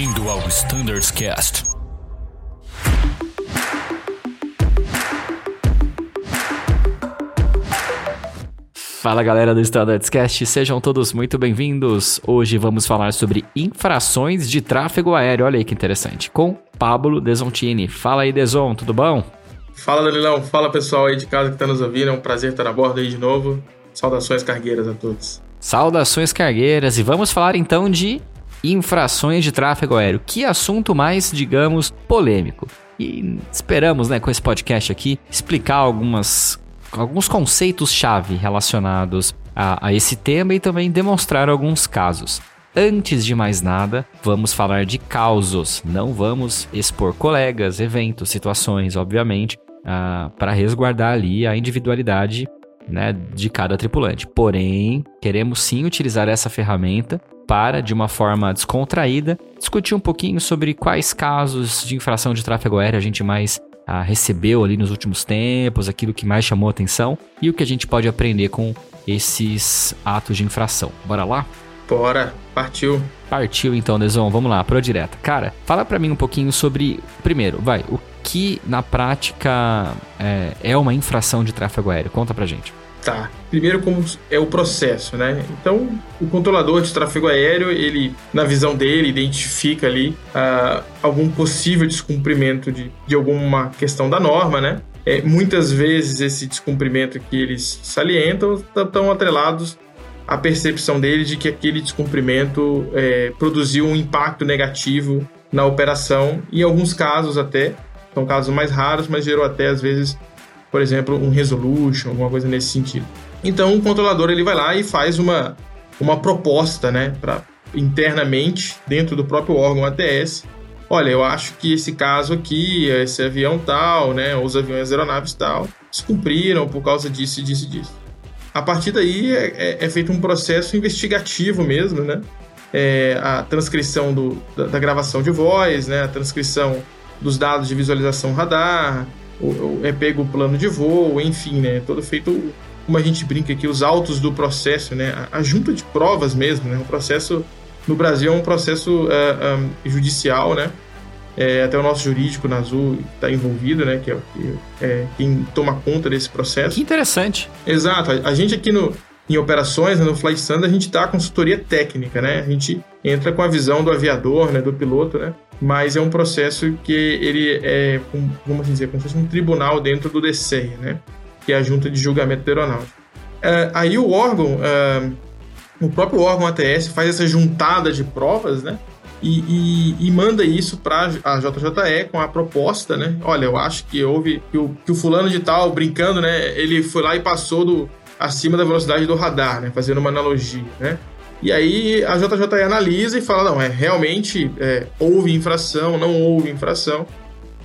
Bem-vindo ao Standards Cast. Fala galera do Standards Cast, sejam todos muito bem-vindos. Hoje vamos falar sobre infrações de tráfego aéreo. Olha aí que interessante. Com Pablo Desontini. Fala aí, Deson, tudo bom? Fala, Danilão. Fala pessoal aí de casa que está nos ouvindo. É um prazer estar a bordo aí de novo. Saudações cargueiras a todos. Saudações cargueiras e vamos falar então de infrações de tráfego aéreo. Que assunto mais, digamos, polêmico. E esperamos, né, com esse podcast aqui, explicar algumas, alguns conceitos-chave relacionados a, a esse tema e também demonstrar alguns casos. Antes de mais nada, vamos falar de causos. Não vamos expor colegas, eventos, situações, obviamente, uh, para resguardar ali a individualidade né, de cada tripulante. Porém, queremos sim utilizar essa ferramenta para, de uma forma descontraída, discutir um pouquinho sobre quais casos de infração de tráfego aéreo a gente mais ah, recebeu ali nos últimos tempos, aquilo que mais chamou atenção e o que a gente pode aprender com esses atos de infração. Bora lá? Bora, partiu. Partiu então, Deson, vamos lá, pro direta. Cara, fala para mim um pouquinho sobre, primeiro, vai, o que na prática é, é uma infração de tráfego aéreo? Conta pra gente. Tá. Primeiro, como é o processo, né? Então, o controlador de tráfego aéreo, ele, na visão dele, identifica ali uh, algum possível descumprimento de, de alguma questão da norma, né? É, muitas vezes esse descumprimento que eles salientam estão atrelados à percepção dele de que aquele descumprimento é, produziu um impacto negativo na operação, em alguns casos até, são casos mais raros, mas gerou até às vezes por exemplo, um resolution, alguma coisa nesse sentido. Então, o controlador ele vai lá e faz uma, uma proposta, né, para internamente dentro do próprio órgão ATS. Olha, eu acho que esse caso aqui, esse avião tal, né, os aviões aeronaves tal, descumpriram por causa disso, disso, disso. A partir daí é, é, é feito um processo investigativo mesmo, né? É, a transcrição do, da, da, gravação de voz, né? A transcrição dos dados de visualização radar, é pego o plano de voo, enfim, né? Todo feito, como a gente brinca aqui, os autos do processo, né? A, a junta de provas mesmo, né? O processo no Brasil é um processo uh, é, um, é, judicial, né? É, até o nosso jurídico na Azul está envolvido, né? Que é, é, quem toma conta desse processo. Que interessante. Exato. A, a gente aqui no, em operações, né, no Flight Standard, a gente dá consultoria técnica, né? A gente entra com a visão do aviador, né? Do piloto, né? mas é um processo que ele é, vamos dizer, como se fosse um tribunal dentro do DCEA, né? que é a Junta de Julgamento da Aeronáutica. É, aí o órgão, é, o próprio órgão ATS faz essa juntada de provas, né? E, e, e manda isso para a JJE com a proposta, né? Olha, eu acho que houve que o, que o fulano de tal, brincando, né? Ele foi lá e passou do, acima da velocidade do radar, né? Fazendo uma analogia, né? E aí a JJE analisa e fala: não, é realmente é, houve infração, não houve infração.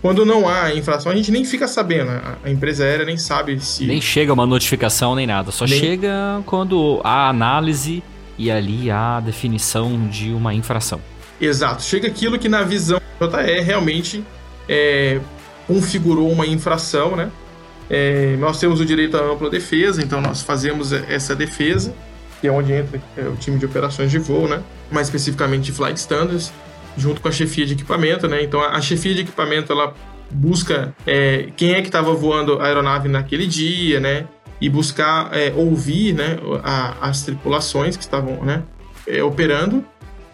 Quando não há infração, a gente nem fica sabendo. A empresa aérea nem sabe se. Nem chega uma notificação nem nada. Só nem... chega quando há análise e ali há a definição de uma infração. Exato. Chega aquilo que na visão da JE realmente é, configurou uma infração, né? É, nós temos o direito à ampla defesa, então nós fazemos essa defesa que é onde entra é, o time de operações de voo, né? Mais especificamente de flight standards, junto com a chefia de equipamento, né? Então a, chefia de equipamento ela busca é, quem é que estava voando a aeronave naquele dia, né? E buscar é, ouvir, né? A, as tripulações que estavam, né? É, operando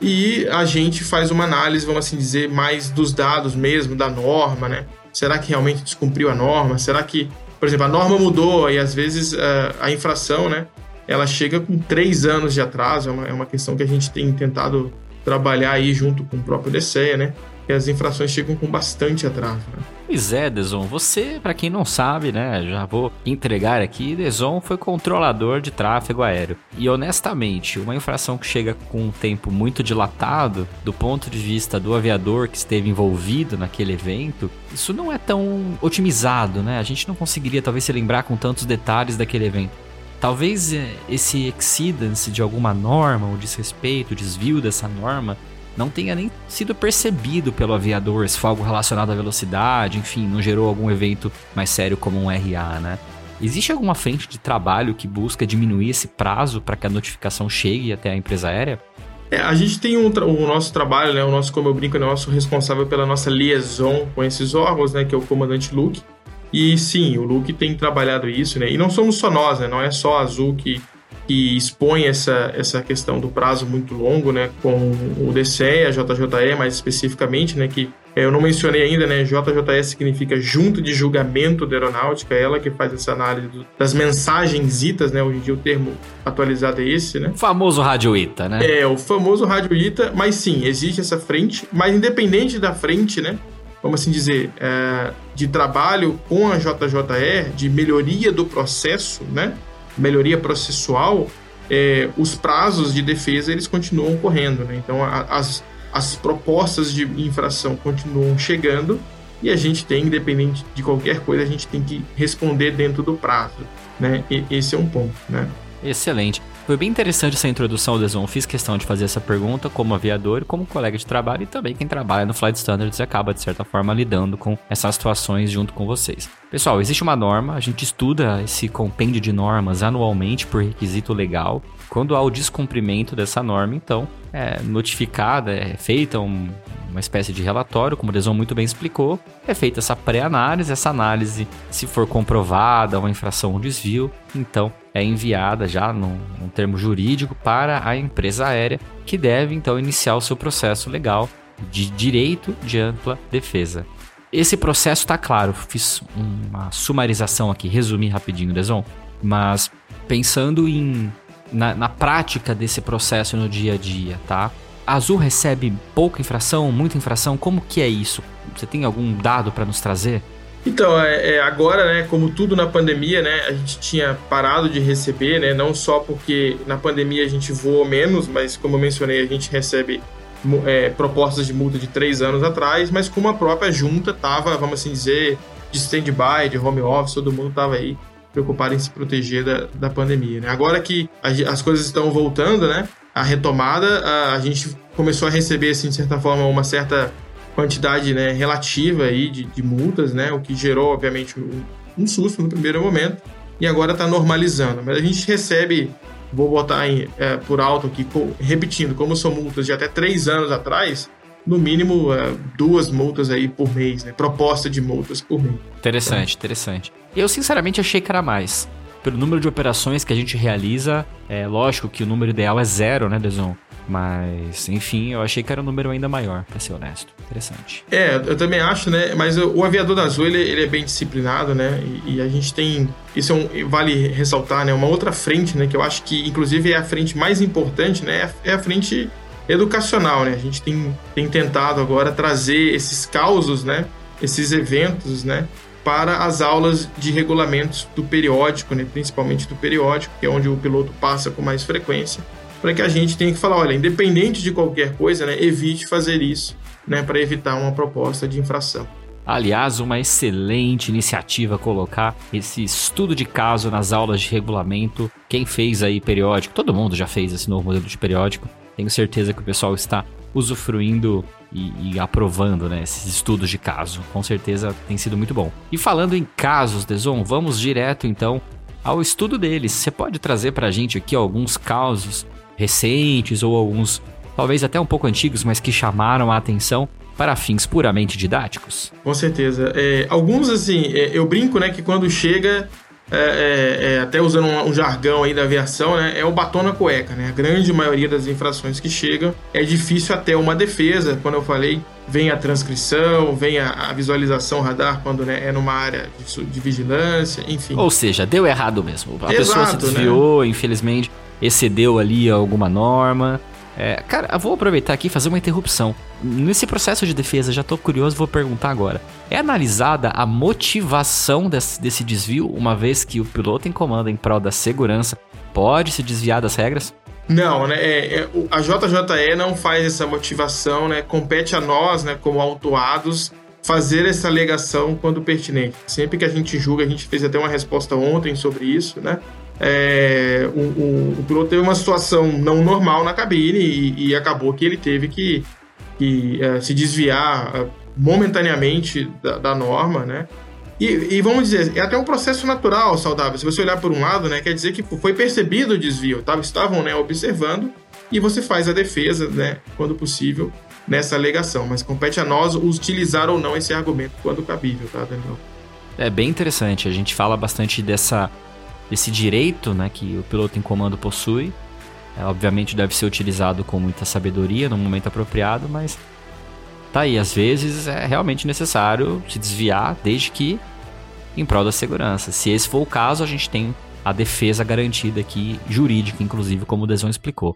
e a gente faz uma análise, vamos assim dizer, mais dos dados mesmo da norma, né? Será que realmente descumpriu a norma? Será que, por exemplo, a norma mudou e às vezes a infração, né? ela chega com três anos de atraso, é uma, é uma questão que a gente tem tentado trabalhar aí junto com o próprio DCEA, né? Que as infrações chegam com bastante atraso, né? Pois é, Deson, você, para quem não sabe, né, já vou entregar aqui, Deson foi controlador de tráfego aéreo. E honestamente, uma infração que chega com um tempo muito dilatado, do ponto de vista do aviador que esteve envolvido naquele evento, isso não é tão otimizado, né? A gente não conseguiria talvez se lembrar com tantos detalhes daquele evento. Talvez é, esse exceedance de alguma norma, o desrespeito, o desvio dessa norma, não tenha nem sido percebido pelo aviador, se for algo relacionado à velocidade, enfim, não gerou algum evento mais sério como um RA, né? Existe alguma frente de trabalho que busca diminuir esse prazo para que a notificação chegue até a empresa aérea? É, a gente tem um o nosso trabalho, né, o nosso, como eu brinco, é o nosso responsável pela nossa liaison com esses órgãos, né, que é o comandante Luke. E sim, o Luke tem trabalhado isso, né? E não somos só nós, né? Não é só a Azul que, que expõe essa, essa questão do prazo muito longo, né? Com o DCE, a JJE mais especificamente, né? Que é, eu não mencionei ainda, né? JJE significa Junta de Julgamento da Aeronáutica, ela que faz essa análise das mensagens ITAs, né? Hoje em dia o termo atualizado é esse, né? O famoso Rádio ITA, né? É, o famoso Rádio ITA, mas sim, existe essa frente, mas independente da frente, né? Vamos assim dizer, é, de trabalho com a JJE, de melhoria do processo, né? Melhoria processual, é, os prazos de defesa eles continuam correndo, né? Então a, as as propostas de infração continuam chegando e a gente tem, independente de qualquer coisa, a gente tem que responder dentro do prazo, né? E esse é um ponto, né? Excelente. Foi bem interessante essa introdução, Deson. Fiz questão de fazer essa pergunta como aviador, como colega de trabalho e também quem trabalha no Flight Standards e acaba, de certa forma, lidando com essas situações junto com vocês. Pessoal, existe uma norma, a gente estuda esse compêndio de normas anualmente por requisito legal. Quando há o descumprimento dessa norma, então, é notificada, é feita um, uma espécie de relatório, como o Deson muito bem explicou, é feita essa pré-análise, essa análise, se for comprovada uma infração ou um desvio, então é enviada já num, num termo jurídico para a empresa aérea, que deve então iniciar o seu processo legal de direito de ampla defesa. Esse processo está claro, fiz uma sumarização aqui, resumi rapidinho, Deson, mas pensando em na, na prática desse processo no dia a dia, tá? A Azul recebe pouca infração, muita infração? Como que é isso? Você tem algum dado para nos trazer? Então, é, é, agora, né, como tudo na pandemia, né, a gente tinha parado de receber, né, não só porque na pandemia a gente voou menos, mas como eu mencionei, a gente recebe é, propostas de multa de três anos atrás, mas como a própria junta estava, vamos assim dizer, de stand-by, de home office, todo mundo estava aí preocupado em se proteger da, da pandemia. Né? Agora que a, as coisas estão voltando, né? A retomada, a, a, gente começou a receber, assim, de certa forma, uma certa quantidade né, relativa aí de, de multas, né? O que gerou, obviamente, um, um susto no primeiro momento. E agora está normalizando. Mas a gente recebe, vou botar em, é, por alto aqui, repetindo, como são multas de até três anos atrás, no mínimo uh, duas multas aí por mês, né? Proposta de multas por mês. Interessante, interessante. Eu sinceramente achei que era mais. Pelo número de operações que a gente realiza, é lógico que o número ideal é zero, né, Deson? Mas, enfim, eu achei que era um número ainda maior, pra ser honesto. Interessante. É, eu também acho, né? Mas o aviador da Azul, ele, ele é bem disciplinado, né? E, e, a gente tem. Isso é um, vale ressaltar, né? Uma outra frente, né? Que eu acho que, inclusive, é a frente mais importante, né? É a frente educacional, né? A gente tem, tem tentado agora trazer esses causos, né? Esses eventos, né? Para as aulas de regulamentos do periódico, né? Principalmente do periódico, que é onde o piloto passa com mais frequência, para que a gente tenha que falar, olha, independente de qualquer coisa, né? Evite fazer isso, né? Para evitar uma proposta de infração. Aliás, uma excelente iniciativa colocar esse estudo de caso nas aulas de regulamento. Quem fez aí periódico, todo mundo já fez esse novo modelo de periódico. Tenho certeza que o pessoal está usufruindo e, e, aprovando né, esses estudos de caso. Com certeza tem sido muito bom. E falando em casos, Deson, vamos direto então ao estudo deles. Você pode trazer para a gente aqui alguns casos recentes ou alguns, talvez até um pouco antigos, mas que chamaram a atenção para fins puramente didáticos? Com certeza. É, alguns, assim, é, eu brinco né, que quando chega é, é, é, até usando um, um, jargão aí da aviação, né, é o batom na cueca, né? A grande maioria das infrações que chegam é difícil até uma defesa, quando eu falei, vem a transcrição, vem a, a visualização radar quando né, é numa área de, de, vigilância, enfim. Ou seja, deu errado mesmo. A Exato, pessoa se desviou, né? infelizmente, excedeu ali alguma norma. É, cara, vou aproveitar aqui e fazer uma interrupção. Nesse processo de defesa, já tô curioso, vou perguntar agora. É analisada a motivação desse, desse desvio, uma vez que o piloto em comando em prol da segurança pode se desviar das regras? Não, né? É, é, a JJE não faz essa motivação, né? Compete a nós, né, como autuados, fazer essa alegação quando pertinente. Sempre que a gente julga, a gente fez até uma resposta ontem sobre isso, né? É, o, o, o, piloto teve uma situação não normal na cabine e, e acabou que ele teve que, que é, se desviar é, momentaneamente da, da norma, né? E, e, vamos dizer, é até um processo natural, saudável. Se você olhar por um lado, né, quer dizer que foi percebido o desvio, tá? estavam né, observando e você faz a defesa, né, quando possível, nessa alegação. Mas compete a nós utilizar ou não esse argumento quando cabível, tá, Daniel? É bem interessante. A gente fala bastante dessa, desse direito né, que o piloto em comando possui. É, obviamente deve ser utilizado com muita sabedoria no momento apropriado, mas tá aí. Às vezes é realmente necessário se desviar, desde que em prol da segurança. Se esse for o caso, a gente tem a defesa garantida aqui, jurídica, inclusive, como o Deson explicou.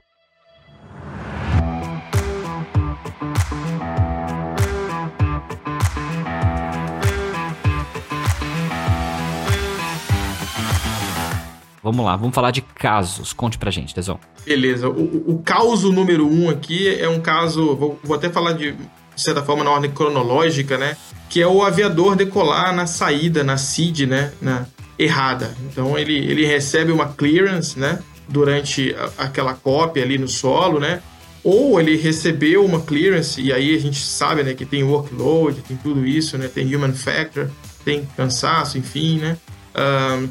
Vamos lá, vamos falar de casos. Conte pra gente, Deson. Beleza. O, o caso número um aqui é um caso. Vou, vou até falar de, de certa forma na ordem cronológica, né? Que é o aviador decolar na saída, na SID, né? Na, errada. Então ele, ele recebe uma clearance, né? Durante a, aquela cópia ali no solo, né? Ou ele recebeu uma clearance, e aí a gente sabe né, que tem workload, tem tudo isso, né? Tem human factor, tem cansaço, enfim, né?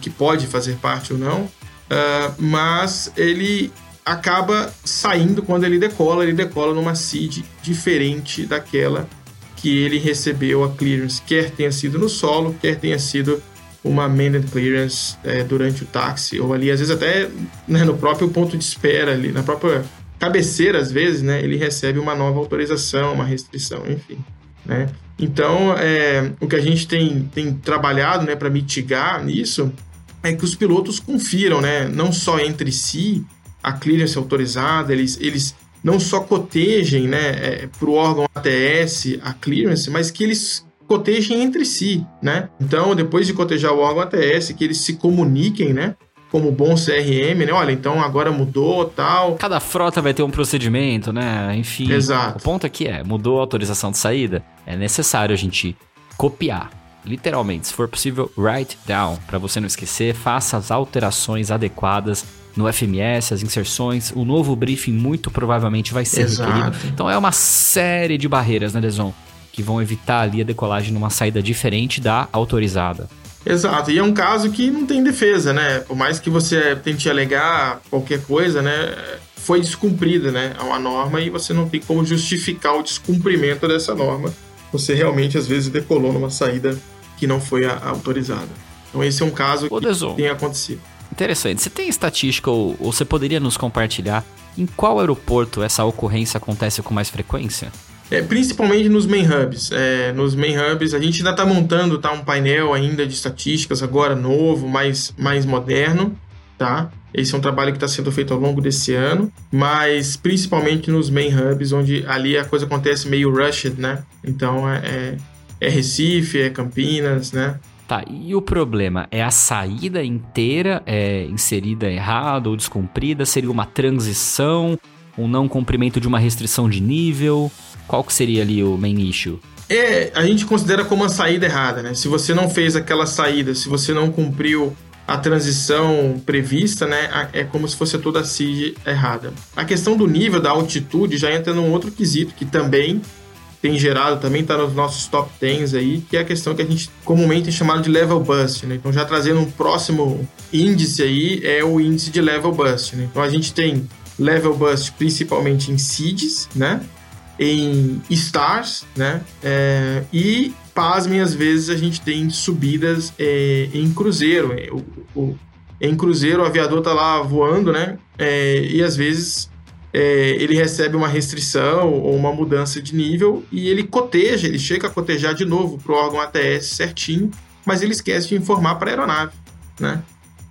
Que pode fazer parte ou não, uh, mas ele acaba saindo quando ele decola, ele decola numa seed diferente daquela que ele recebeu a clearance, quer tenha sido no solo, quer tenha sido uma amended clearance é, durante o táxi, ou ali, às vezes até né, no próprio ponto de espera, ali, na própria cabeceira, às vezes, né, ele recebe uma nova autorização, uma restrição, enfim. Né? Então, é, o que a gente tem, tem trabalhado né, para mitigar isso é que os pilotos confiram, né, não só entre si a clearance autorizada, eles, eles não só cotejem né, é, para o órgão ATS a clearance, mas que eles cotejem entre si, né? Então, depois de cotejar o órgão ATS, que eles se comuniquem, né? Como bom CRM, né? Olha, então agora mudou tal. Cada frota vai ter um procedimento, né? Enfim. Exato. O ponto aqui é, mudou a autorização de saída, é necessário a gente copiar. Literalmente, se for possível, write down, para você não esquecer, faça as alterações adequadas no FMS, as inserções, o novo briefing muito provavelmente vai ser Exato. requerido. Então é uma série de barreiras, né, Deson? Que vão evitar ali a decolagem numa saída diferente da autorizada. Exato, e é um caso que não tem defesa, né? Por mais que você tente alegar qualquer coisa, né? Foi descumprida, né? Uma norma e você não tem como justificar o descumprimento dessa norma. Você realmente, às vezes, decolou numa saída que não foi autorizada. Então, esse é um caso que tem acontecido. Interessante. Você tem estatística ou, ou você poderia nos compartilhar em qual aeroporto essa ocorrência acontece com mais frequência? É, principalmente nos main hubs. É, nos main hubs, a gente ainda está montando tá, um painel ainda de estatísticas agora novo, mais, mais moderno, tá? Esse é um trabalho que está sendo feito ao longo desse ano, mas principalmente nos main hubs, onde ali a coisa acontece meio rushed, né? Então é, é, é Recife, é Campinas, né? Tá, e o problema é a saída inteira é inserida errada ou descumprida? Seria uma transição, um não cumprimento de uma restrição de nível? Qual que seria ali o main issue? É, a gente considera como uma saída errada, né? Se você não fez aquela saída, se você não cumpriu a transição prevista, né, é como se fosse toda a CID errada. A questão do nível, da altitude, já entra num outro quesito que também tem gerado, também está nos nossos top 10 aí, que é a questão que a gente comumente é chamado de level bust, né? Então já trazendo um próximo índice aí, é o índice de level bust, né? Então a gente tem level bust principalmente em seeds, né? Em stars, né? É, e, pasmem, às vezes a gente tem subidas é, em cruzeiro. É, o, o, em cruzeiro, o aviador tá lá voando, né? É, e às vezes é, ele recebe uma restrição ou uma mudança de nível e ele coteja, ele chega a cotejar de novo para o órgão ATS certinho, mas ele esquece de informar para a aeronave, né?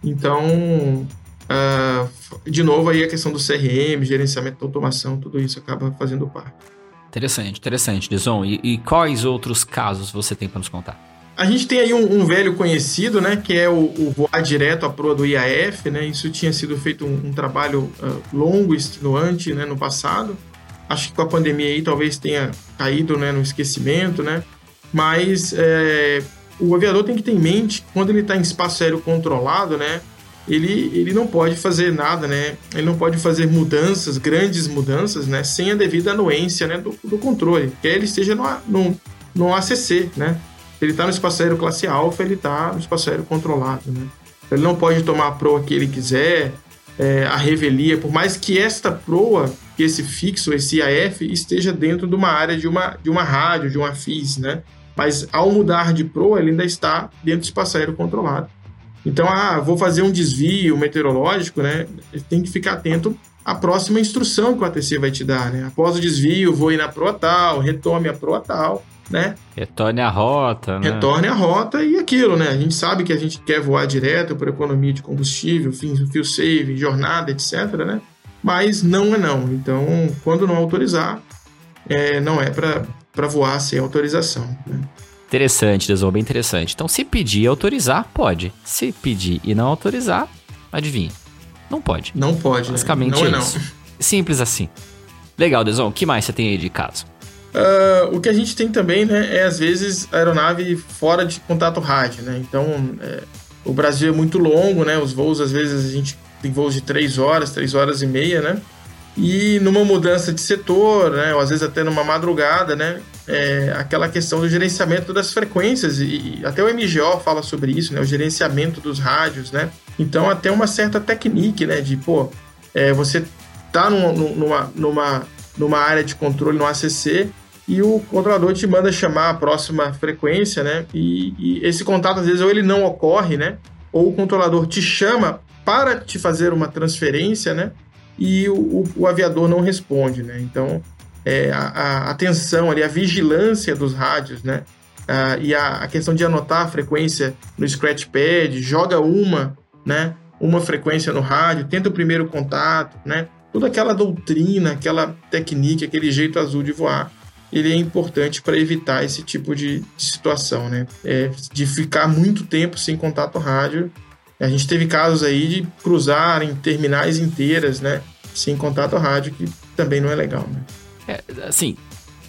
Então, Uh, de novo, aí a questão do CRM, gerenciamento da automação, tudo isso acaba fazendo parte. Interessante, interessante, Dison. E, e quais outros casos você tem para nos contar? A gente tem aí um, um, velho conhecido, né, que é o, o, voar direto à proa do IAF, né, isso tinha sido feito um, um trabalho uh, longo, extenuante, né, no passado. Acho que com a pandemia aí talvez tenha caído, né, no esquecimento, né, mas é, o aviador tem que ter em mente, quando ele está em espaço aéreo controlado, né, ele, ele não pode fazer nada, né? Ele não pode fazer mudanças, grandes mudanças, né? Sem a devida anuência né? do, do controle. Quer ele esteja no, no, no ACC, né? Ele está no espaço aéreo classe alfa, ele está no espaço aéreo controlado, né? Ele não pode tomar a proa que ele quiser, é, a revelia, por mais que esta proa que esse fixo, esse IAF, esteja dentro de uma área de uma, de uma rádio, de uma FIS, né? Mas ao mudar de Pro, ele ainda está dentro do espaço aéreo controlado. Então, ah, vou fazer um desvio meteorológico, né? Tem que ficar atento à próxima instrução que o ATC vai te dar, né? Após o desvio, vou ir na proa tal, retome a proa tal, né? Retorne a rota, né? Retorne a rota e aquilo, né? A gente sabe que a gente quer voar direto por economia de combustível, fio save, jornada, etc, né? Mas não é não. Então, quando não autorizar, é, não é para voar sem autorização, né? Interessante, Desol, bem interessante. Então, se pedir e autorizar, pode. Se pedir e não autorizar, adivinha. Não pode. Não pode. Né? Basicamente não é, isso. Simples assim. Legal, Desol. O que mais você tem aí de caso? Uh, o que a gente tem também, né, é às vezes aeronave fora de contato rádio, né? Então, é, o Brasil é muito longo, né? Os voos, às vezes, a gente tem voos de 3 horas, 3 horas e meia, né? E numa mudança de setor, né, ou às vezes até numa madrugada, né, é aquela questão do gerenciamento das frequências, e, até o MGO fala sobre isso, né, o gerenciamento dos rádios, né. Então, até uma certa técnica, né, de, pô, é, você tá num, numa, numa, numa área de controle no ACC e o controlador te manda chamar a próxima frequência, né, e, e esse contato, às vezes, ou ele não ocorre, né, ou o controlador te chama para te fazer uma transferência, né, e o, o, o aviador não responde, né? Então, é, a, a, atenção ali, a vigilância dos rádios, né? Ah, e a, a, questão de anotar a frequência no scratchpad, joga uma, né? Uma frequência no rádio, tenta o primeiro contato, né? Toda aquela doutrina, aquela técnica, aquele jeito azul de voar, ele é importante para evitar esse tipo de, de situação, né? É, de ficar muito tempo sem contato rádio a gente teve casos aí de cruzar em terminais inteiras, né? Sem contato rádio, que também não é legal, né? É, assim,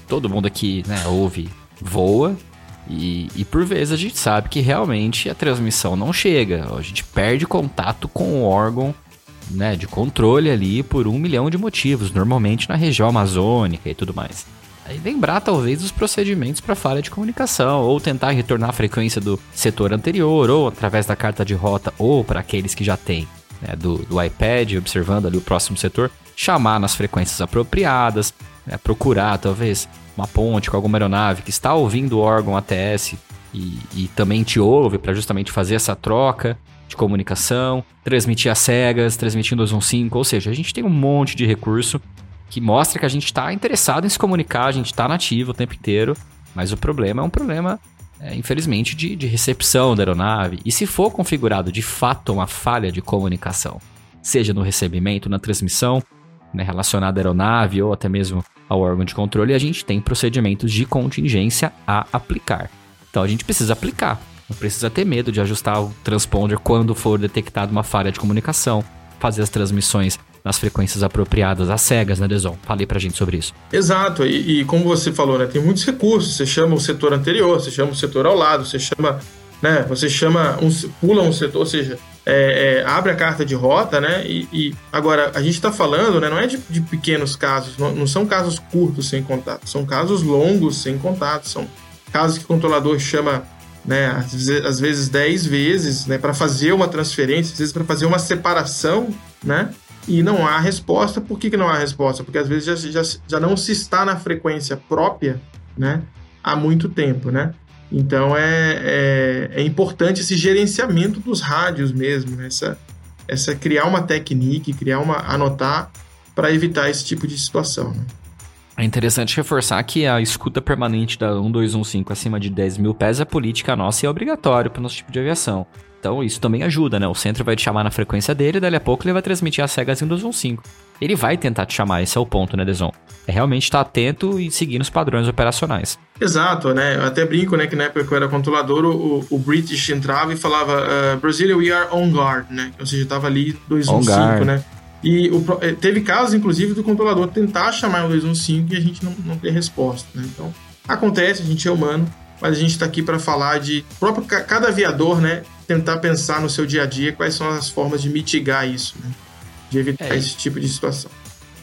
todo mundo aqui, né, ouve, voa, e, e, por vezes a gente sabe que realmente a transmissão não chega. A gente perde contato com o órgão né, de controle ali por um milhão de motivos, normalmente na região amazônica e tudo mais. Aí lembrar talvez os procedimentos para falha de comunicação, ou tentar retornar a frequência do setor anterior, ou através da carta de rota, ou para aqueles que já têm né, do, do, iPad, observando ali o próximo setor, chamar nas frequências apropriadas, né, procurar talvez uma ponte com alguma aeronave que está ouvindo o órgão ATS e, e também te ouve para justamente fazer essa troca de comunicação, transmitir as cegas, transmitindo 215, ou seja, a gente tem um monte de recurso que mostra que a gente está interessado em se comunicar, a gente está nativo o tempo inteiro, mas o problema é um problema, é, infelizmente, de, de recepção da aeronave. E se for configurado de fato uma falha de comunicação, seja no recebimento, na transmissão, né, relacionada à aeronave ou até mesmo ao órgão de controle, a gente tem procedimentos de contingência a aplicar. Então a gente precisa aplicar, não precisa ter medo de ajustar o transponder quando for detectada uma falha de comunicação, fazer as transmissões nas frequências apropriadas, às cegas, né, Deson? Falei pra gente sobre isso. Exato, e, e, como você falou, né, tem muitos recursos. Você chama o setor anterior, você chama o setor ao lado, você chama, né, você chama, um, pula um setor, ou seja, é, é, abre a carta de rota, né? E, e agora a gente está falando, né? Não é de, de pequenos casos, não, não, são casos curtos sem contato, são casos longos sem contato, são casos que o controlador chama, né? Às vezes, às vezes 10 vezes, né? Para fazer uma transferência, às vezes para fazer uma separação, né? e não há resposta. Por que, que não há resposta? Porque às vezes já, já, já não se está na frequência própria né, há muito tempo. Né? Então é, é, é importante esse gerenciamento dos rádios mesmo, né? essa, essa criar uma técnica, criar uma anotar para evitar esse tipo de situação. Né? É interessante reforçar que a escuta permanente da 1215 acima de 10 mil pés é política nossa e é obrigatório para o nosso tipo de aviação. Então isso também ajuda, né? O centro vai te chamar na frequência dele e dali a pouco ele vai transmitir as cegas em 215. Ele vai tentar te chamar, esse é o ponto, né, Deson? É realmente estar atento e seguir os padrões operacionais. Exato, né? Eu até brinco, né, que na época que eu era controlador, o, o British entrava e falava uh, Brasilia, we are on guard, né? Ou seja, tava ali 215, né? E o, eh, teve casos, inclusive, do controlador tentar chamar o 215 e a gente não, não ter resposta, né? Então, acontece, a gente é humano, mas a gente está aqui para falar de próprio cada aviador, né? tentar pensar no seu dia a dia quais são as formas de mitigar isso, né? de evitar é. esse tipo de situação.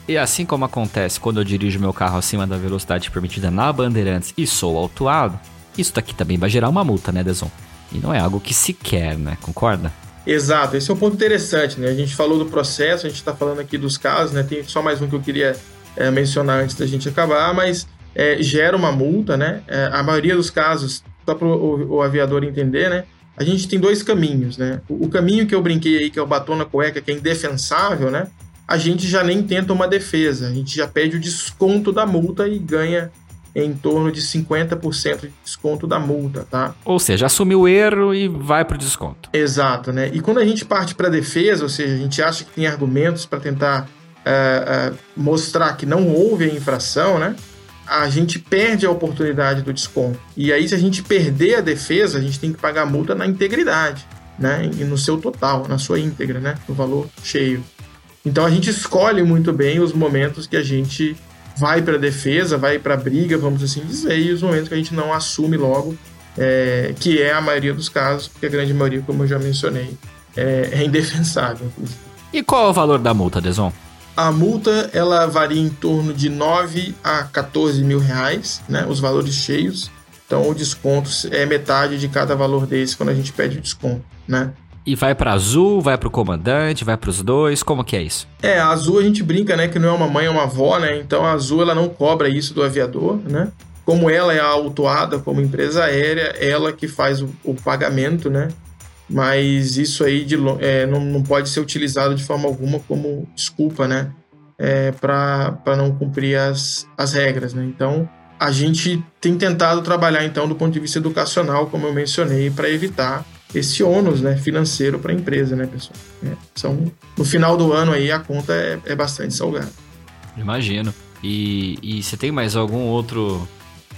E assim como acontece quando eu dirijo meu carro acima da velocidade permitida na Bandeirantes e sou autuado, isso daqui também vai gerar uma multa, né, Deson? E não é algo que se quer, né? Concorda? Exato, esse é um ponto interessante, né? A gente falou do processo, a gente está falando aqui dos casos, né? Tem só mais um que eu queria é, mencionar antes da gente acabar, mas é, gera uma multa, né? É, a maioria dos casos, só para o, o, aviador entender, né? A gente tem dois caminhos, né? O, o, caminho que eu brinquei aí, que é o batom na cueca, que é indefensável, né? A gente já nem tenta uma defesa, a gente já pede o desconto da multa e ganha em torno de 50% de desconto da multa, tá? Ou seja, assumiu o erro e vai para o desconto. Exato, né? E quando a gente parte para a defesa, ou seja, a gente acha que tem argumentos para tentar uh, uh, mostrar que não houve a infração, né? A gente perde a oportunidade do desconto. E aí, se a gente perder a defesa, a gente tem que pagar a multa na integridade, né? E no seu total, na sua íntegra, né? No valor cheio. Então a gente escolhe muito bem os momentos que a gente vai para a defesa, vai para a briga, vamos assim dizer, e os momentos que a gente não assume logo, é, que é a maioria dos casos, porque a grande maioria, como eu já mencionei, é, é indefensável. E qual é o valor da multa, Deson? A multa ela varia em torno de 9 a 14 mil reais, né, os valores cheios. Então o desconto é metade de cada valor desse quando a gente pede o desconto, né? E vai para azul, vai para o comandante, vai para os dois, como que é isso? É, a azul a gente brinca, né, que não é uma mãe, é uma avó, né? Então a azul ela não cobra isso do aviador, né? Como ela é autuada como empresa aérea, ela que faz o, o pagamento, né? Mas isso aí de, é, não, não pode ser utilizado de forma alguma como desculpa, né? É, para não cumprir as, as regras, né? Então a gente tem tentado trabalhar então do ponto de vista educacional, como eu mencionei, para evitar esse ônus né, financeiro para a empresa, né, pessoal? É, são, no final do ano aí a conta é, é bastante salgada. Imagino. E, e você tem mais algum outro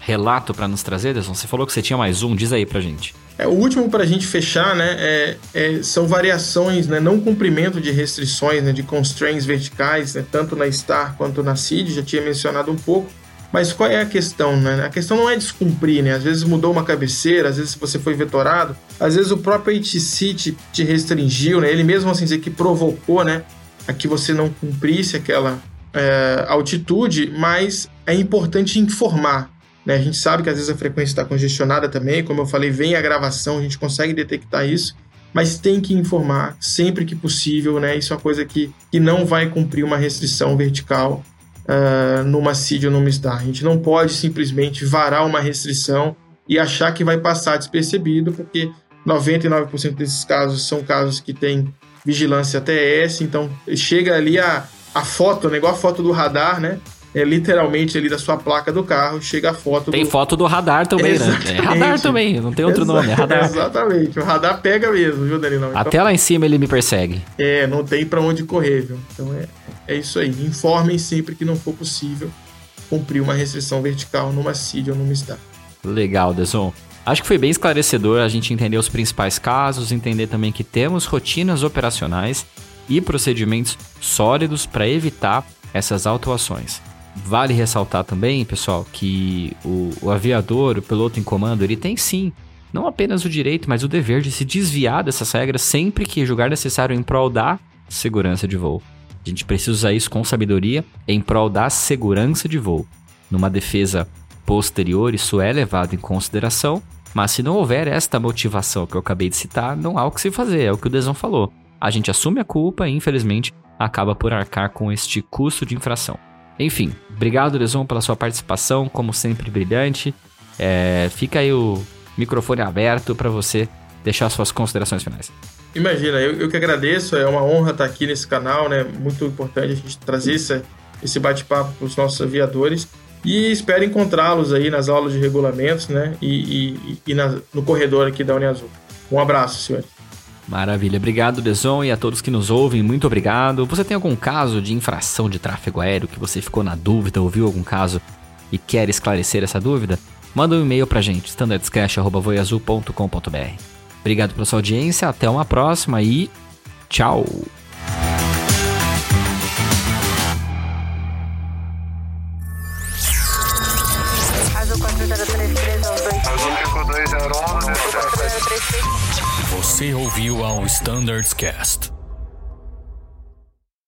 relato para nos trazer, Deson? Você falou que você tinha mais um, diz aí pra gente. É, o último para a gente fechar, né, é, é, são variações, né, não cumprimento de restrições, né, de constraints verticais, né, tanto na STAR quanto na CID, já tinha mencionado um pouco, mas qual é a questão, né? A questão não é descumprir, né? Às vezes mudou uma cabeceira, às vezes você foi vetorado, às vezes o próprio ATC te, te restringiu, né? Ele mesmo assim dizer que provocou, né? A que você não cumprisse aquela é, altitude, mas é importante informar. Né? A gente sabe que às vezes a frequência está congestionada também, como eu falei, vem a gravação, a gente consegue detectar isso, mas tem que informar sempre que possível, né? Isso é uma coisa que, que não vai cumprir uma restrição vertical uh, numa CID ou numa STAR. A gente não pode simplesmente varar uma restrição e achar que vai passar despercebido, porque 99% desses casos são casos que têm vigilância TS, então chega ali a, a foto, né, igual a foto do radar, né? É literalmente ali da sua placa do carro, chega a foto Tem do... foto do radar também, Exatamente. né? É radar também, não tem outro Exa nome, é radar. Exatamente, o radar pega mesmo, viu, Danilo? Então, Até lá em cima ele me persegue. É, não tem para onde correr, viu? Então é, é isso aí. Informem sempre que não for possível cumprir uma restrição vertical numa CID ou numa STAR. Legal, Deson. Acho que foi bem esclarecedor a gente entender os principais casos, entender também que temos rotinas operacionais e procedimentos sólidos para evitar essas autuações. Vale ressaltar também, pessoal, que o, o, aviador, o piloto em comando, ele tem sim, não apenas o direito, mas o dever de se desviar dessas regras sempre que julgar necessário em prol da segurança de voo. A gente precisa usar isso com sabedoria em prol da segurança de voo. Numa defesa posterior, isso é levado em consideração, mas se não houver esta motivação que eu acabei de citar, não há o que se fazer, é o que o Desão falou. A gente assume a culpa e, infelizmente, acaba por arcar com este custo de infração. Enfim, obrigado, Desão, pela sua participação, como sempre, brilhante. É, fica aí o microfone aberto para você deixar suas considerações finais. Imagina, eu, eu que agradeço, é uma honra estar aqui nesse canal, né? Muito importante a gente trazer esse, esse bate-papo para os nossos aviadores. E espero encontrá-los aí nas aulas de regulamentos, né? E, e, e na, no corredor aqui da Uniazul. Um abraço, senhores. Maravilha, obrigado Deson e a todos que nos ouvem, muito obrigado. Você tem algum caso de infração de tráfego aéreo que você ficou na dúvida, ouviu algum caso e quer esclarecer essa dúvida? Manda um e-mail pra gente, standardscash.voiazul.com.br. Obrigado pela sua audiência, até uma próxima e tchau! Você ouviu ao Standards Cast.